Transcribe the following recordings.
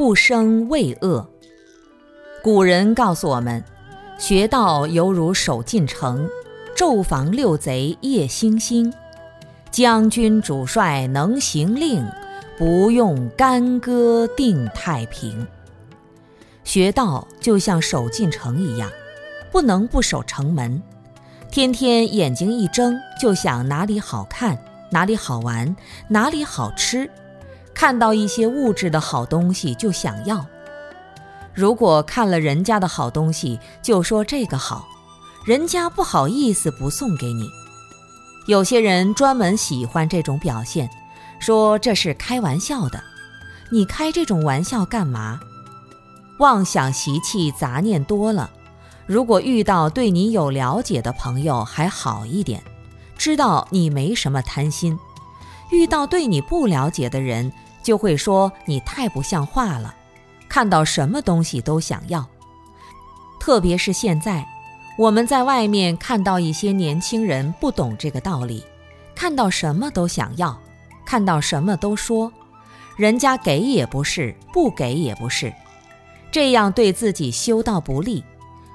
不生畏恶。古人告诉我们，学道犹如守进城，昼防六贼夜星星。将军主帅能行令，不用干戈定太平。学道就像守进城一样，不能不守城门。天天眼睛一睁，就想哪里好看，哪里好玩，哪里好吃。看到一些物质的好东西就想要。如果看了人家的好东西，就说这个好，人家不好意思不送给你。有些人专门喜欢这种表现，说这是开玩笑的。你开这种玩笑干嘛？妄想习气杂念多了。如果遇到对你有了解的朋友还好一点，知道你没什么贪心；遇到对你不了解的人，就会说你太不像话了，看到什么东西都想要。特别是现在。我们在外面看到一些年轻人不懂这个道理，看到什么都想要，看到什么都说，人家给也不是，不给也不是，这样对自己修道不利，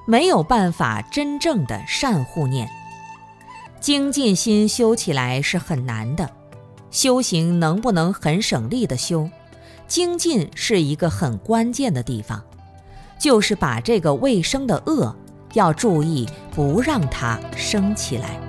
没有办法真正的善护念。精进心修起来是很难的，修行能不能很省力的修，精进是一个很关键的地方，就是把这个未生的恶。要注意，不让它生起来。